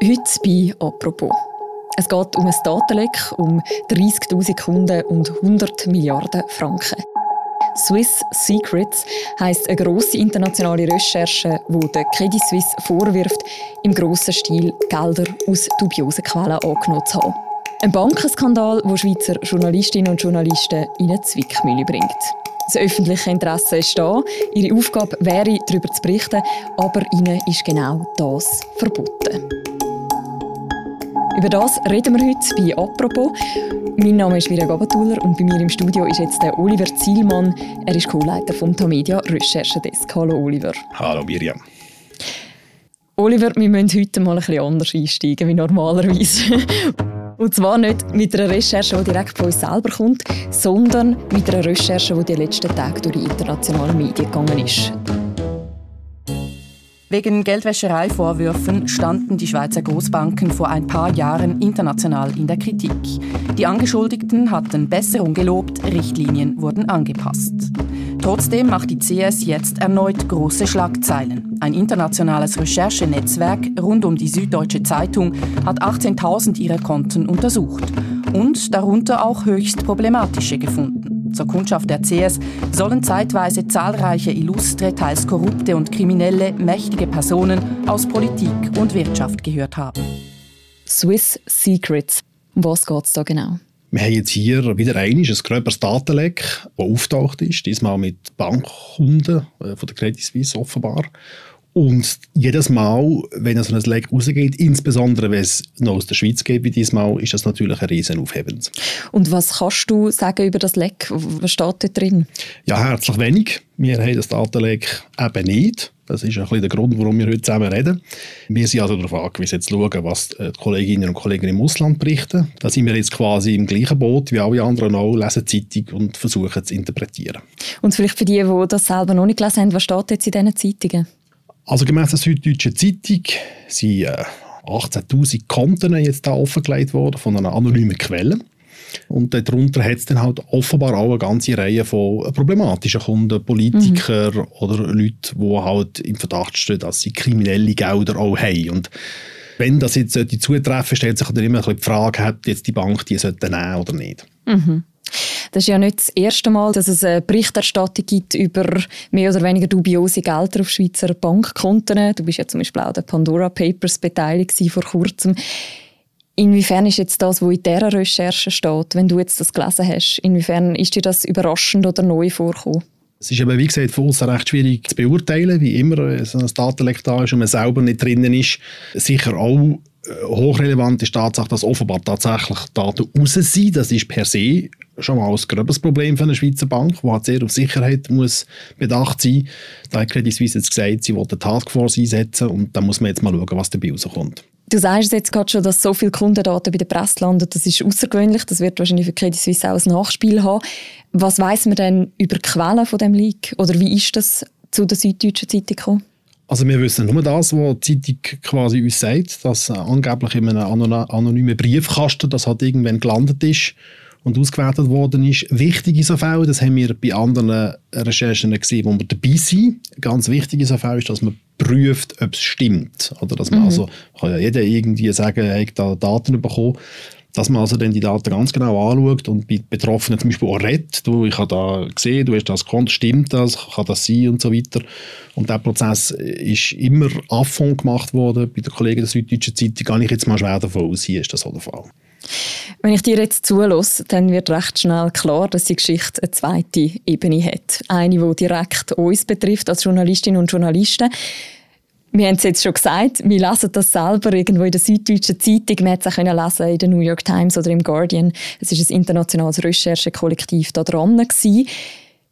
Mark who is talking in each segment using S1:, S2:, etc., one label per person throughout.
S1: Heute bei «Apropos». Es geht um ein Datenleck, um 30'000 Kunden und 100 Milliarden Franken. Swiss Secrets heisst eine grosse internationale Recherche, die der Credit Suisse vorwirft, im grossen Stil Gelder aus dubiosen Quellen angenommen zu haben. Ein Bankenskandal, der Schweizer Journalistinnen und Journalisten in eine Zwickmühle bringt. Das öffentliche Interesse ist da. Ihre Aufgabe wäre, darüber zu berichten, aber ihnen ist genau das verboten. Über das reden wir heute bei «Apropos». Mein Name ist Mirja Gabatuller und bei mir im Studio ist jetzt der Oliver Zielmann. Er ist Co-Leiter vom Tamedia Recherchedesk. Hallo Oliver.
S2: Hallo Mirjam.
S1: Oliver, wir müssen heute mal ein bisschen anders einsteigen wie normalerweise. Und zwar nicht mit einer Recherche, die direkt von uns selber kommt, sondern mit einer Recherche, die die letzten Tage durch die internationalen Medien gegangen ist.
S3: Wegen Geldwäschereivorwürfen standen die Schweizer Großbanken vor ein paar Jahren international in der Kritik. Die Angeschuldigten hatten Besserung gelobt, Richtlinien wurden angepasst. Trotzdem macht die CS jetzt erneut große Schlagzeilen. Ein internationales Recherchenetzwerk rund um die Süddeutsche Zeitung hat 18.000 ihrer Konten untersucht und darunter auch höchst problematische gefunden. Zur Kundschaft der CS sollen zeitweise zahlreiche illustre, teils korrupte und kriminelle, mächtige Personen aus Politik und Wirtschaft gehört haben.
S1: Swiss Secrets. Um was geht es da genau?
S2: Wir haben jetzt hier wieder ein gröberes Datenleck, das auftaucht ist, diesmal mit Bankkunden äh, von der Credit Suisse offenbar. Und jedes Mal, wenn so ein Leck rausgeht, insbesondere wenn es noch aus der Schweiz geht wie diesmal, ist das natürlich ein riesen Aufhebens.
S1: Und was kannst du sagen über das Leck? Was steht da drin?
S2: Ja, herzlich wenig. Wir haben das Datenleck eben nicht. Das ist ein bisschen der Grund, warum wir heute zusammen reden. Wir sind also darauf angewiesen, zu schauen, was die Kolleginnen und Kollegen im Ausland berichten. Da sind wir jetzt quasi im gleichen Boot wie alle anderen auch, lesen Zeitung und versuchen zu interpretieren.
S1: Und vielleicht für die, die das selber noch nicht gelesen haben, was steht jetzt in diesen Zeitungen?
S2: Also gemäss der Süddeutschen Zeitung sind äh, 18'000 Konten jetzt da offengelegt worden von einer anonymen Quelle. Und darunter hat es dann halt offenbar auch eine ganze Reihe von problematischen Kunden, Politiker mhm. oder Leute, die halt im Verdacht stehen, dass sie kriminelle Gelder auch haben. Und wenn das jetzt zutreffen stellt sich dann immer die Frage, hat jetzt die Bank die sollte nehmen oder nicht.
S1: Mhm. Das ist ja nicht das erste Mal, dass es eine Berichterstattung gibt über mehr oder weniger dubiose Gelder auf Schweizer Bankkonten. Du bist ja zum Beispiel auch der Pandora Papers beteiligt vor kurzem. Inwiefern ist jetzt das, was in dieser Recherche steht, wenn du jetzt das gelesen hast, inwiefern ist dir das überraschend oder neu vorgekommen?
S2: Es ist eben, wie gesagt, für uns recht schwierig zu beurteilen, wie immer so ein Datenleck da ist und man selber nicht drinnen ist. Sicher auch äh, hochrelevant ist die Tatsache, dass offenbar tatsächlich Daten raus sind. Das ist per se schon mal ein gröbes Problem für eine Schweizer Bank, die halt sehr auf Sicherheit muss bedacht sein. Da hat Credit Suisse jetzt gesagt, sie wollen eine Taskforce einsetzen und da muss man jetzt mal schauen, was dabei rauskommt.
S1: Du sagst jetzt gerade schon, dass so viele Kundendaten bei der Presse landen. Das ist außergewöhnlich. Das wird wahrscheinlich für Credit Suisse auch ein Nachspiel haben. Was weiß man denn über die Quellen von dem Leak? Oder wie ist das zu der Süddeutschen Zeitung gekommen?
S2: Also wir wissen nur das, was die Zeitung quasi uns sagt, dass äh, angeblich in einem anonymen Briefkasten das halt irgendwann gelandet ist und ausgewertet worden ist. Wichtig in so Fällen, das haben wir bei anderen Recherchen gesehen, wo wir dabei sind. Ganz wichtig in so Fällen ist, dass man prüft, ob es stimmt. Oder dass man mhm. also, kann ja jeder irgendwie sagen, er hat da Daten bekommen dass man also dann die Daten ganz genau anschaut und bei Betroffenen zum Beispiel auch redet, du, ich habe da gesehen, du hast das Konto, stimmt das, kann das sein und so weiter. Und der Prozess ist immer affon gemacht worden bei den Kollegen der Süddeutschen Zeitung, kann ich jetzt mal schwer davon aus, hier ist das so der Fall.
S1: Wenn ich dir jetzt zulasse, dann wird recht schnell klar, dass die Geschichte eine zweite Ebene hat. Eine, die direkt uns betrifft als Journalistinnen und Journalisten. Wir haben es jetzt schon gesagt, wir lesen das selber irgendwo in der Süddeutschen Zeitung. Wir hätten es auch lesen in der New York Times oder im Guardian. Es ist ein internationales Recherchekollektiv da dran.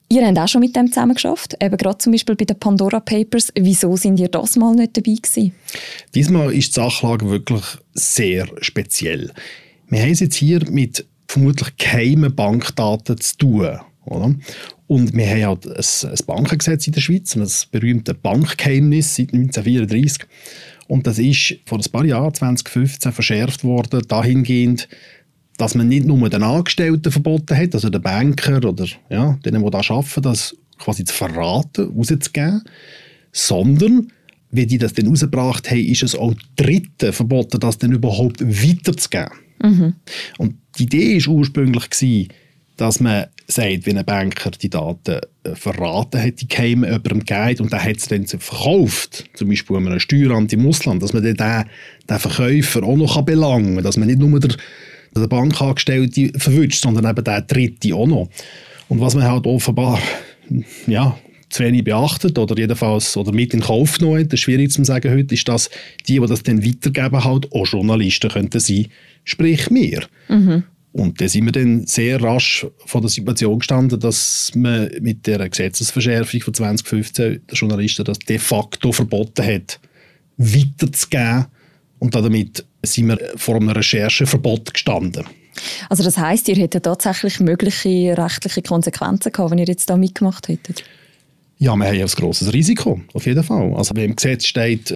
S1: Ihr habt auch schon mit dem zusammengeschafft, eben gerade zum Beispiel bei den Pandora Papers. Wieso sind ihr das mal nicht dabei gewesen?
S2: Diesmal ist die Sachlage wirklich sehr speziell. Wir haben es jetzt hier mit vermutlich geheimen Bankdaten zu tun. Oder? Und wir haben halt ein, Bankengesetz in der Schweiz, ein berühmtes Bankgeheimnis seit 1934. Und das ist vor ein paar Jahren, 2015, verschärft worden, dahingehend, dass man nicht nur den Angestellten verboten hat, also den Banker oder ja, denen, die da arbeiten, das quasi zu verraten, rauszugeben, sondern wie die das dann rausgebracht haben, ist es auch Dritten verboten, das dann überhaupt weiterzugeben. Mhm. Und die Idee war ursprünglich, gewesen, dass man sagt, wenn ein Banker die Daten äh, verraten hat, die Geheime jemandem gegeben und der hat es dann verkauft, zum Beispiel an einem Steuerant im Ausland, dass man dann den, den Verkäufer auch noch belangen kann, dass man nicht nur der, der Bankangestellte verwünscht, sondern eben der Dritte auch noch. Und was man halt offenbar ja, zu wenig beachtet oder jedenfalls oder mit in Kauf genommen hat, das ist schwierig zu sagen heute, ist, dass die, die das dann weitergeben, halt auch Journalisten könnten sein, sprich mir. Mhm. Und da sind wir dann sehr rasch vor der Situation gestanden, dass man mit der Gesetzesverschärfung von 2015 den Journalisten das de facto verboten hat, weiterzugeben. Und damit sind wir vor einem Rechercheverbot gestanden.
S1: Also das heißt, ihr hättet tatsächlich mögliche rechtliche Konsequenzen gehabt, wenn ihr jetzt da mitgemacht hättet?
S2: Ja, wir haben ja ein grosses Risiko, auf jeden Fall. Also wenn im Gesetz steht,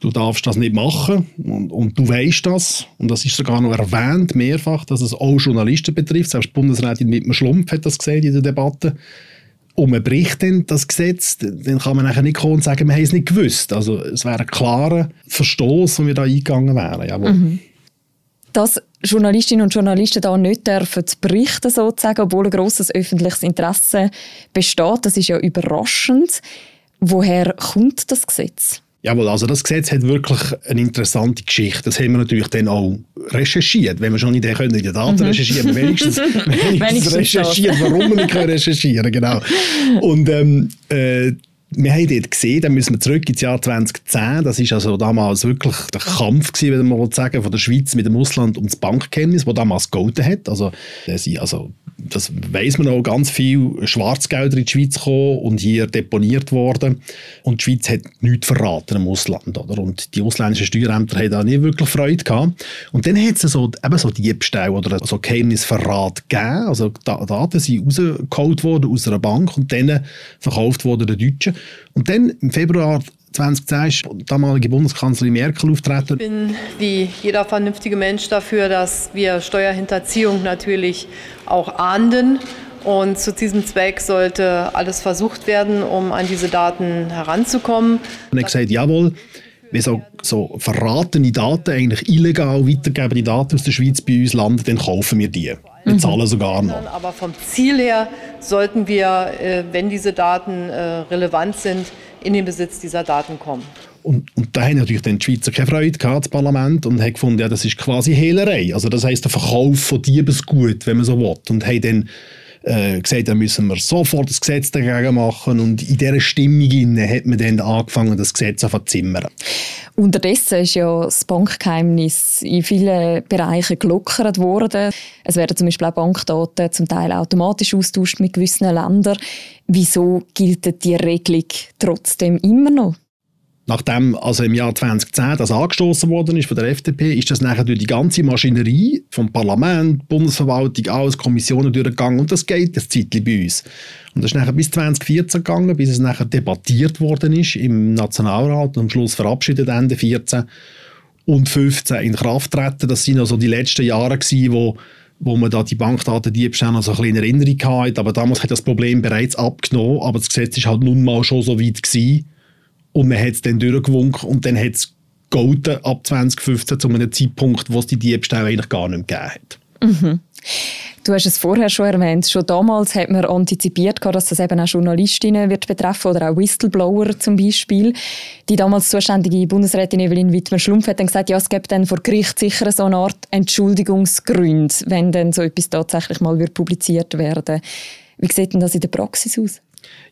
S2: du darfst das nicht machen und, und du weißt das und das ist sogar noch erwähnt mehrfach, dass es auch Journalisten betrifft. Selbst Bundesrätin mit dem Schlumpf hat das gesehen in der Debatte. Und man bricht dann das Gesetz, dann kann man nachher nicht kommen und sagen, wir haben es nicht gewusst. Also es wäre ein klarer Verstoß, wenn wir da eingegangen wären. Mhm.
S1: Dass Journalistinnen und Journalisten da nicht dürfen berichten sozusagen, obwohl ein grosses öffentliches Interesse besteht, das ist ja überraschend. Woher kommt das Gesetz?
S2: Jawohl, also das Gesetz hat wirklich eine interessante Geschichte. Das haben wir natürlich dann auch recherchiert. Wenn wir schon nicht können, in den Daten mhm. recherchieren, wenigstens, wenigstens recherchiert, warum wir nicht recherchieren können. Genau. Und ähm, äh, wir haben dort gesehen, dann müssen wir zurück ins Jahr 2010. Das ist also damals wirklich der Kampf würde man sagen, von der Schweiz mit dem Ausland das Bankgeheimnis, das damals gegolten hat. Also, also das weiß man auch, ganz viel Schwarzgelder in die Schweiz gekommen und hier deponiert worden. Und die Schweiz hat nichts verraten im Ausland. Oder? Und die ausländischen Steuerämter haben da nicht wirklich Freude gehabt. Und dann hat es so, eben so Diebstahl oder so Geheimnisverrat gegeben. Also Daten sind rausgeholt worden aus einer Bank und dann verkauft worden den Deutschen. Und dann im Februar 2010 ist damalige Bundeskanzlerin Merkel auftreten.
S4: Ich bin wie jeder vernünftige Mensch dafür, dass wir Steuerhinterziehung natürlich auch ahnden. Und zu diesem Zweck sollte alles versucht werden, um an diese Daten heranzukommen.
S2: Und hat gesagt, jawohl, wenn so, so verratene Daten eigentlich illegal weitergeben, Daten aus der Schweiz bei uns landen, dann kaufen wir die. Wir mhm. zahlen sogar noch.
S4: Aber vom Ziel her sollten wir, äh, wenn diese Daten äh, relevant sind, in den Besitz dieser Daten kommen.
S2: Und, und da haben natürlich dann die Schweizer keine Freude gehabt, das Parlament, und haben gefunden, ja, das ist quasi Hehlerei. Also das heisst der Verkauf von Diebesgut, wenn man so will. Und haben dann äh, gesagt, da müssen wir sofort das Gesetz dagegen machen. Und in dieser Stimmung hat man dann angefangen, das Gesetz zu zimmern.
S1: Unterdessen ist ja das Bankgeheimnis in vielen Bereichen gelockert worden. Es werden zum Beispiel auch Bankdaten zum Teil automatisch austauscht mit gewissen Ländern. Wieso gilt die Regelung trotzdem immer noch?
S2: Nachdem also im Jahr 2010 das angestoßen worden ist von der FDP, ist das nachher durch die ganze Maschinerie vom Parlament, Bundesverwaltung, alles Kommissionen durchgegangen und das geht das Zeitlich bei uns. Und das ist nachher bis 2014 gegangen, bis es nachher debattiert worden ist im Nationalrat und am Schluss verabschiedet Ende 14 und 15 in Kraft treten. Das sind also die letzten Jahre gewesen, wo wo man da die Bankdatendiebstahl noch so ein bisschen in Erinnerung hatte. Aber damals hat das Problem bereits abgenommen, aber das Gesetz ist halt nun mal schon so weit gewesen, und man hat es dann durchgewunken und dann hat es golden ab 2015 zu einem Zeitpunkt, wo es die Diebstähle eigentlich gar nicht mehr gegeben hat.
S1: Mhm. Du hast es vorher schon erwähnt. Schon damals hat man antizipiert, dass das eben auch Journalistinnen wird betreffen oder auch Whistleblower zum Beispiel. Die damals zuständige Bundesrätin Evelyn Wittmer-Schlumpf hat dann gesagt, ja, es gibt dann vor Gericht sicher so eine Art Entschuldigungsgründe, wenn dann so etwas tatsächlich mal wird publiziert werden. Wie sieht denn das in der Praxis aus?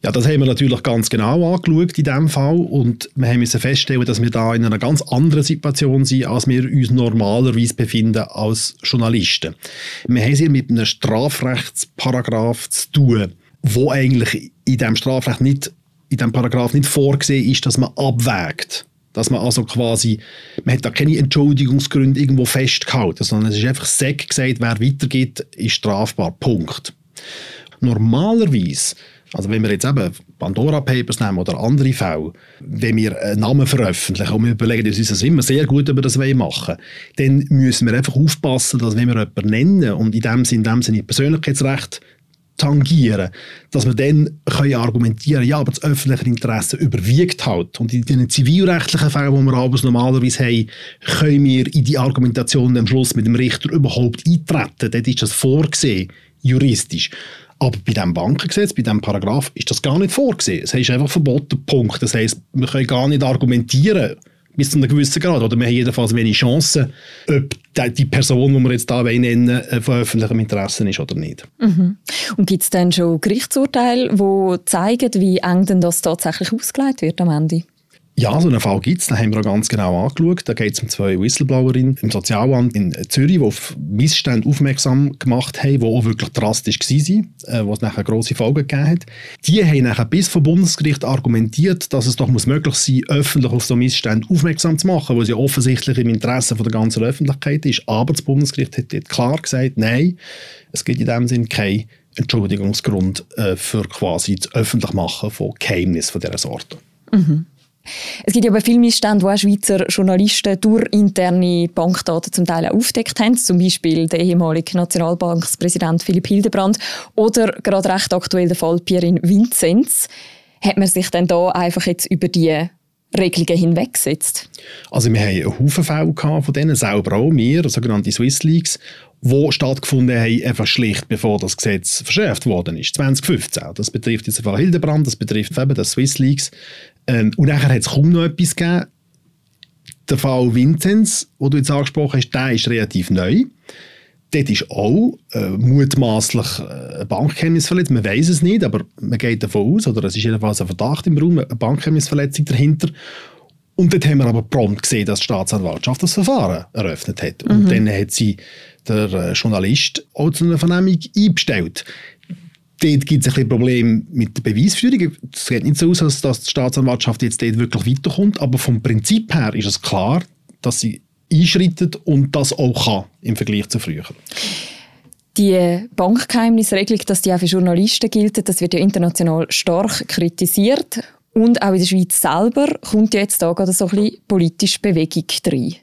S2: Ja, das haben wir natürlich ganz genau angeschaut in diesem Fall und wir haben feststellen, dass wir da in einer ganz anderen Situation sind, als wir uns normalerweise befinden als Journalisten. Wir haben es hier mit einem Strafrechtsparagraf zu tun, wo eigentlich in diesem Strafrecht nicht, in diesem Paragraph nicht vorgesehen ist, dass man abwägt. Dass man also quasi, man hat da keine Entschuldigungsgründe irgendwo festgehalten, sondern es ist einfach Sack gesagt, wer weitergeht, ist strafbar. Punkt. Normalerweise also wenn wir jetzt eben Pandora Papers nehmen oder andere Fälle, wenn wir einen Namen veröffentlichen und wir überlegen uns das immer sehr gut, wir das machen dann müssen wir einfach aufpassen, dass wenn wir jemanden nennen und in dem Sinne, in dem Sinne Persönlichkeitsrecht tangieren, dass wir dann können argumentieren ja, aber das öffentliche Interesse überwiegt halt. Und in den zivilrechtlichen Fällen, die wir abends normalerweise haben, können wir in die Argumentation am Schluss mit dem Richter überhaupt eintreten. Dort ist das vorgesehen, juristisch. Aber bei diesem Bankengesetz, bei diesem Paragraph, ist das gar nicht vorgesehen. Es ist einfach verboten, Punkt. Das heisst, wir können gar nicht argumentieren, bis zu einem gewissen Grad. Oder wir haben jedenfalls wenig Chancen, ob die Person, die wir jetzt hier nennen äh, von öffentlichem Interesse ist oder nicht.
S1: Mhm. Und gibt es dann schon Gerichtsurteile, die zeigen, wie eng denn das tatsächlich ausgelegt wird am Ende?
S2: Ja, so einen Fall gibt es. Den haben wir auch ganz genau angeschaut. Da geht es um zwei Whistleblowerinnen im Sozialamt in Zürich, die auf Missstände aufmerksam gemacht haben, die auch wirklich drastisch waren, äh, was nachher grosse Folgen gegeben hat. Die haben nachher bis vom Bundesgericht argumentiert, dass es doch muss möglich sein öffentlich auf so Missstände aufmerksam zu machen, was ja offensichtlich im Interesse der ganzen Öffentlichkeit ist. Aber das Bundesgericht hat dort klar gesagt, nein, es gibt in dem Sinn keinen Entschuldigungsgrund äh, für quasi das Öffentlichmachen von Geheimnissen von dieser Sorte.
S1: Mhm. Es gibt ja aber viele Missstände, wo auch Schweizer Journalisten durch interne Bankdaten zum Teil aufdeckt haben, zum Beispiel der ehemalige Nationalbankspräsident Philipp Hildebrand oder gerade recht aktuell der Fall Pierin Vinzenz. Hat man sich denn da einfach jetzt über die Regelungen hinweggesetzt?
S2: Also wir haben einen Haufen Fälle von denen, selber auch wir, sogenannte Swiss Leaks, die stattgefunden haben, einfach schlicht bevor das Gesetz verschärft worden ist, 2015. Das betrifft den Fall Hildebrand, das betrifft eben das Swiss Leaks. Ähm, und nachher hat es kaum noch etwas gegeben. Der Fall Vinzenz, den du jetzt angesprochen hast, der ist relativ neu. Dort ist auch äh, mutmaßlich äh, ein Bankgeheimnis verletzt. Man weiß es nicht, aber man geht davon aus, oder es ist jedenfalls ein Verdacht im Raum, eine Bankgeheimnisverletzung dahinter. Und dort haben wir aber prompt gesehen, dass die Staatsanwaltschaft das Verfahren eröffnet hat. Und mhm. dann hat sie der äh, Journalist auch zu einer Vernehmung einbestellt. Dort gibt es ein bisschen Probleme mit der Beweisführung. Es sieht nicht so aus, dass die Staatsanwaltschaft jetzt dort wirklich weiterkommt, aber vom Prinzip her ist es klar, dass sie einschreitet und das auch kann im Vergleich zu früher.
S1: Die Bankgeheimnisregelung, dass die auch für Journalisten gilt, das wird ja international stark kritisiert. Und auch in der Schweiz selber kommt ja jetzt da gerade so ein bisschen politische Bewegung rein.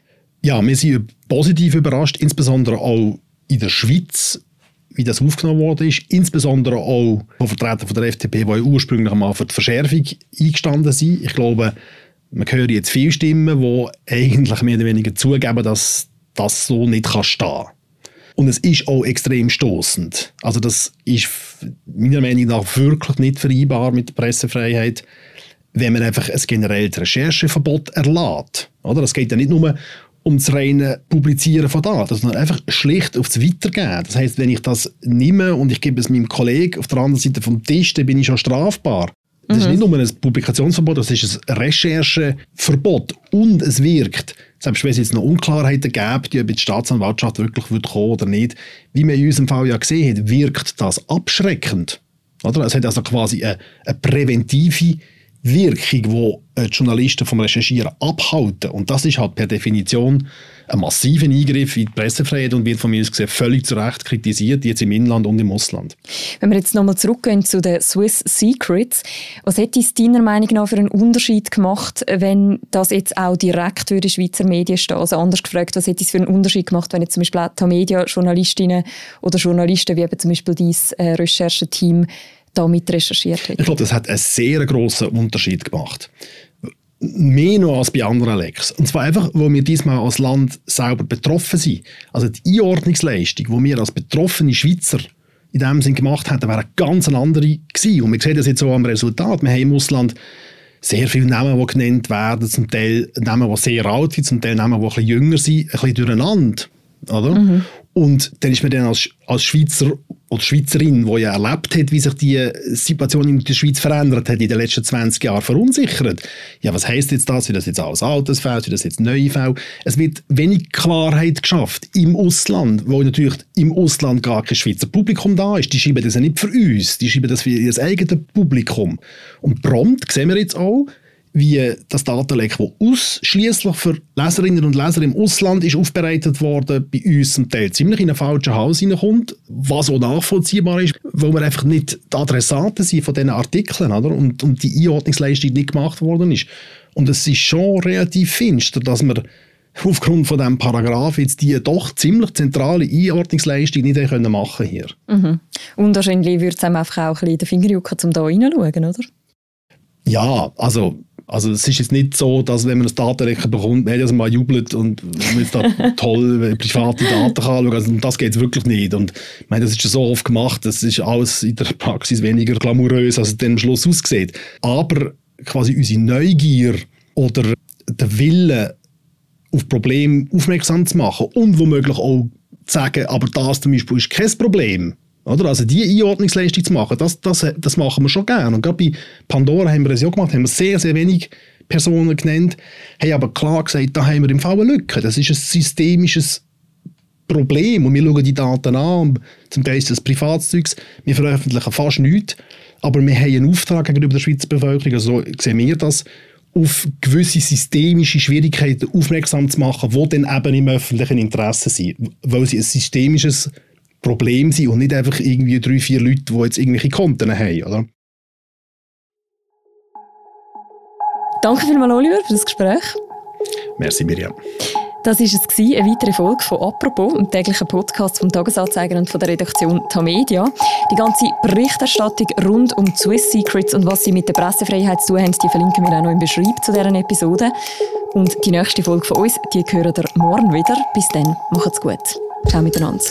S2: Ja, wir sind positiv überrascht, insbesondere auch in der Schweiz, wie das aufgenommen worden ist, insbesondere auch von Vertretern von der FDP, die ursprünglich einmal für die Verschärfung eingestanden sind. Ich glaube, man hört jetzt viele Stimmen, die eigentlich mehr oder weniger zugeben, dass das so nicht kann stehen und es ist auch extrem stoßend. Also das ist meiner Meinung nach wirklich nicht vereinbar mit der Pressefreiheit, wenn man einfach ein generelles Rechercheverbot erlässt. Oder? Es geht ja nicht nur um das reine Publizieren von Daten, sondern einfach schlicht aufs Weitergeben. Das heißt, wenn ich das nehme und ich gebe es meinem Kollegen auf der anderen Seite vom Tisch, dann bin ich schon strafbar. Das mhm. ist nicht nur ein Publikationsverbot, das ist ein Rechercheverbot und es wirkt, selbst wenn es jetzt noch Unklarheiten gibt, ob die Staatsanwaltschaft wirklich wird kommen oder nicht, wie man in unserem Fall ja gesehen hat, wirkt das abschreckend. Oder? Es hat also quasi eine, eine präventive Wirkung, die äh, die Journalisten vom Recherchieren abhalten. Und das ist halt per Definition ein massiver Eingriff in die Pressefreiheit und wird von mir aus gesehen völlig zu Recht kritisiert, jetzt im Inland und im Ausland.
S1: Wenn wir jetzt nochmal zurückgehen zu den Swiss Secrets, was hätte es deiner Meinung nach für einen Unterschied gemacht, wenn das jetzt auch direkt für die Schweizer Medien steht? Also anders gefragt, was hätte es für einen Unterschied gemacht, wenn jetzt zum Beispiel auch Media Journalistinnen oder Journalisten wie eben zum Beispiel dieses äh, Rechercheteam damit recherchiert hat?
S2: Ich glaube, das hat einen sehr grossen Unterschied gemacht. Mehr noch als bei anderen Lecks. Und zwar einfach, wo wir diesmal als Land selber betroffen sind. Also die Einordnungsleistung, die wir als betroffene Schweizer in dem Sinn gemacht hätten, wäre eine ganz andere gewesen. Und wir sehen das jetzt auch am Resultat. Wir haben im Ausland sehr viele Namen, die genannt werden, zum Teil Namen, die sehr alt sind, zum Teil Namen, die ein bisschen jünger sind, ein bisschen durcheinander. Oder? Mhm. Und dann ist man dann als, als Schweizer oder Schweizerin, die ja erlebt hat, wie sich die Situation in der Schweiz verändert hat in den letzten 20 Jahren, verunsichert. Ja, was heißt jetzt das? Wie das jetzt alles altes Feld, wie das jetzt neue Feld? Es wird wenig Klarheit geschafft im Ausland, wo natürlich im Ausland gar kein Schweizer Publikum da ist. Die schreiben das ja nicht für uns, die schreiben das für ihr eigenes Publikum. Und prompt sehen wir jetzt auch, wie das Datenleck, das ausschließlich für Leserinnen und Leser im Ausland ist aufbereitet worden, bei uns zum Teil ziemlich in einen falschen Haus hineinkommt, was auch nachvollziehbar ist, weil wir einfach nicht die Adressaten sind von diesen Artikeln oder? Und, und die Einordnungsleistung nicht gemacht worden ist. Und es ist schon relativ finster, dass man aufgrund von diesem Paragraph jetzt die doch ziemlich zentrale Einordnungsleistung nicht können machen hier.
S1: Mhm. Und wahrscheinlich würde es einem einfach auch ein bisschen den Finger jucken, um da reinzuschauen, oder?
S2: Ja, also also es ist jetzt nicht so, dass wenn man ein Datenrecht bekommt, man jedes Mal jubelt und man jetzt da toll private Daten kann anschauen. Also das geht wirklich nicht. Und ich meine, das ist schon so oft gemacht, das ist alles in der Praxis weniger glamourös, als es dann am Schluss aussieht. Aber quasi unsere Neugier oder der Wille, auf Probleme aufmerksam zu machen und womöglich auch zu sagen, aber das zum Beispiel ist kein Problem, oder? Also die Einordnungsleistung zu machen, das, das, das machen wir schon gerne. Und gerade bei Pandora haben wir es ja gemacht, haben wir sehr, sehr wenig Personen genannt, haben aber klar gesagt, da haben wir im Fall eine Lücke. Das ist ein systemisches Problem. Und wir schauen die Daten an, zum Teil ist das Privatzeugs, wir veröffentlichen fast nichts, aber wir haben einen Auftrag gegenüber der Schweizer Bevölkerung, also sehen wir das, auf gewisse systemische Schwierigkeiten aufmerksam zu machen, die dann eben im öffentlichen Interesse sind, weil sie ein systemisches Problem sind und nicht einfach irgendwie drei, vier Leute, die jetzt irgendwelche Konten haben, oder?
S1: Danke vielmals, Oliver, für das Gespräch.
S2: Merci, Miriam.
S1: Das war es, eine weitere Folge von «Apropos», einem täglichen Podcast vom Tagesanzeiger und von der Redaktion Tamedia. Die ganze Berichterstattung rund um Swiss Secrets und was sie mit der Pressefreiheit zu tun haben, die verlinken wir auch noch im Beschreib zu dieser Episode. Und die nächste Folge von uns, die hören ihr morgen wieder. Bis dann, macht's gut. Ciao miteinander.